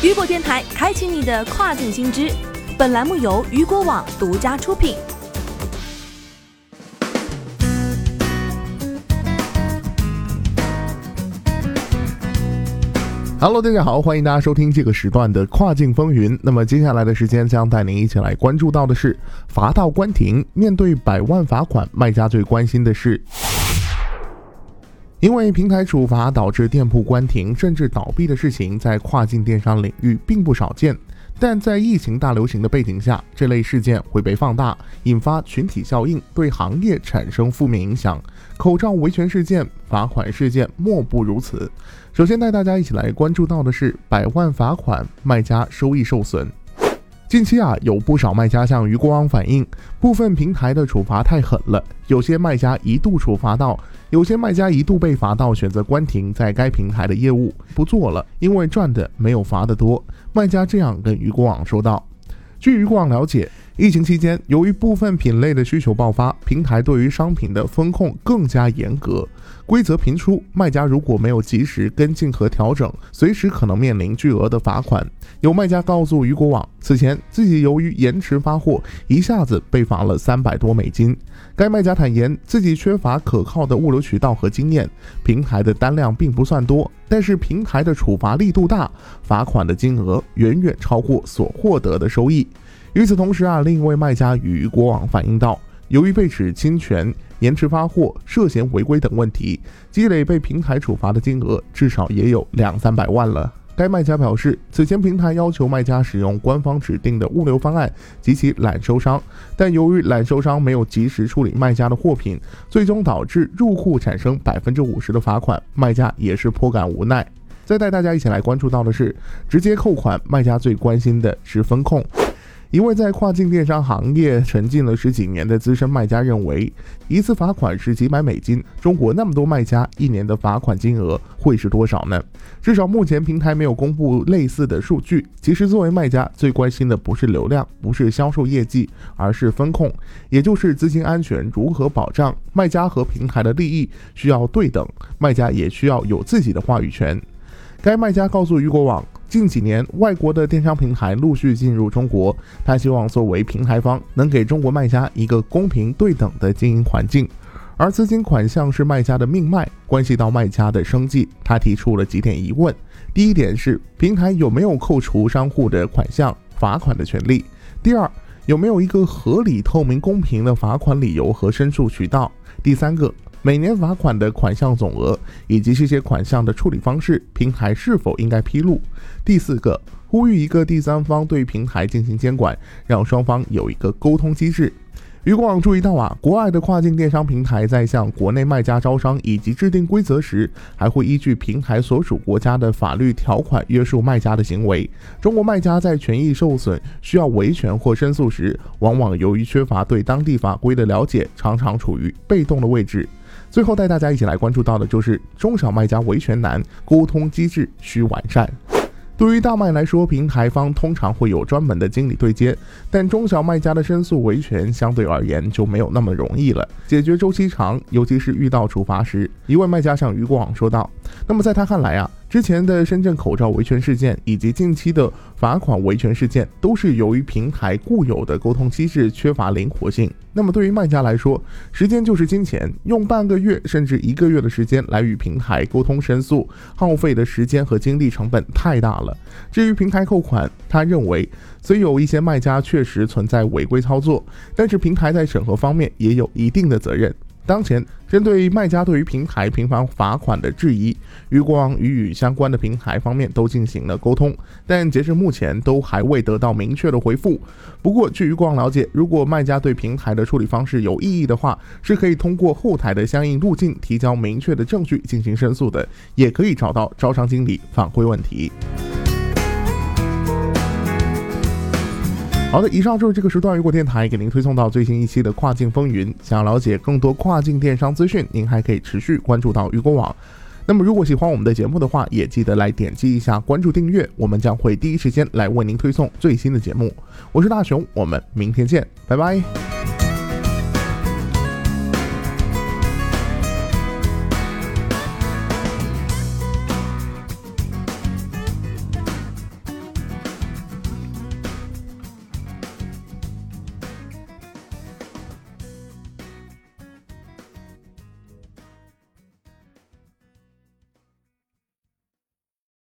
雨果电台开启你的跨境新知。本栏目由雨果网独家出品。Hello，大家好，欢迎大家收听这个时段的跨境风云。那么接下来的时间将带您一起来关注到的是，罚到关停，面对百万罚款，卖家最关心的是。因为平台处罚导致店铺关停甚至倒闭的事情，在跨境电商领域并不少见。但在疫情大流行的背景下，这类事件会被放大，引发群体效应，对行业产生负面影响。口罩维权事件、罚款事件莫不如此。首先带大家一起来关注到的是百万罚款，卖家收益受损。近期啊，有不少卖家向鱼国网反映，部分平台的处罚太狠了，有些卖家一度处罚到，有些卖家一度被罚到选择关停在该平台的业务不做了，因为赚的没有罚的多。卖家这样跟鱼国网说道。据鱼广了解，疫情期间，由于部分品类的需求爆发，平台对于商品的风控更加严格，规则频出，卖家如果没有及时跟进和调整，随时可能面临巨额的罚款。有卖家告诉鱼果网，此前自己由于延迟发货，一下子被罚了三百多美金。该卖家坦言，自己缺乏可靠的物流渠道和经验，平台的单量并不算多，但是平台的处罚力度大，罚款的金额远远超过所获得的收益。与此同时啊，另一位卖家与国网反映到，由于被指侵权、延迟发货、涉嫌违规等问题，积累被平台处罚的金额至少也有两三百万了。该卖家表示，此前平台要求卖家使用官方指定的物流方案及其揽收商，但由于揽收商没有及时处理卖家的货品，最终导致入库产生百分之五十的罚款，卖家也是颇感无奈。再带大家一起来关注到的是，直接扣款，卖家最关心的是风控。一位在跨境电商行业沉浸了十几年的资深卖家认为，一次罚款是几百美金。中国那么多卖家，一年的罚款金额会是多少呢？至少目前平台没有公布类似的数据。其实，作为卖家，最关心的不是流量，不是销售业绩，而是风控，也就是资金安全如何保障。卖家和平台的利益需要对等，卖家也需要有自己的话语权。该卖家告诉雨果网。近几年，外国的电商平台陆续进入中国。他希望作为平台方，能给中国卖家一个公平对等的经营环境。而资金款项是卖家的命脉，关系到卖家的生计。他提出了几点疑问：第一点是，平台有没有扣除商户的款项、罚款的权利？第二，有没有一个合理、透明、公平的罚款理由和申诉渠道？第三个。每年罚款的款项总额以及这些款项的处理方式，平台是否应该披露？第四个，呼吁一个第三方对平台进行监管，让双方有一个沟通机制。余国网注意到啊，国外的跨境电商平台在向国内卖家招商以及制定规则时，还会依据平台所属国家的法律条款约束卖家的行为。中国卖家在权益受损需要维权或申诉时，往往由于缺乏对当地法规的了解，常常处于被动的位置。最后带大家一起来关注到的就是中小卖家维权难，沟通机制需完善。对于大卖来说，平台方通常会有专门的经理对接，但中小卖家的申诉维权相对而言就没有那么容易了，解决周期长，尤其是遇到处罚时。一位卖家向余国网说道：“那么在他看来啊。”之前的深圳口罩维权事件，以及近期的罚款维权事件，都是由于平台固有的沟通机制缺乏灵活性。那么对于卖家来说，时间就是金钱，用半个月甚至一个月的时间来与平台沟通申诉，耗费的时间和精力成本太大了。至于平台扣款，他认为虽有一些卖家确实存在违规操作，但是平台在审核方面也有一定的责任。当前，针对卖家对于平台频繁罚款的质疑，余光与与相关的平台方面都进行了沟通，但截至目前都还未得到明确的回复。不过，据余光了解，如果卖家对平台的处理方式有异议的话，是可以通过后台的相应路径提交明确的证据进行申诉的，也可以找到招商经理反馈问题。好的，以上就是这个时段雨果电台给您推送到最新一期的跨境风云。想要了解更多跨境电商资讯，您还可以持续关注到雨果网。那么，如果喜欢我们的节目的话，也记得来点击一下关注订阅，我们将会第一时间来为您推送最新的节目。我是大熊，我们明天见，拜拜。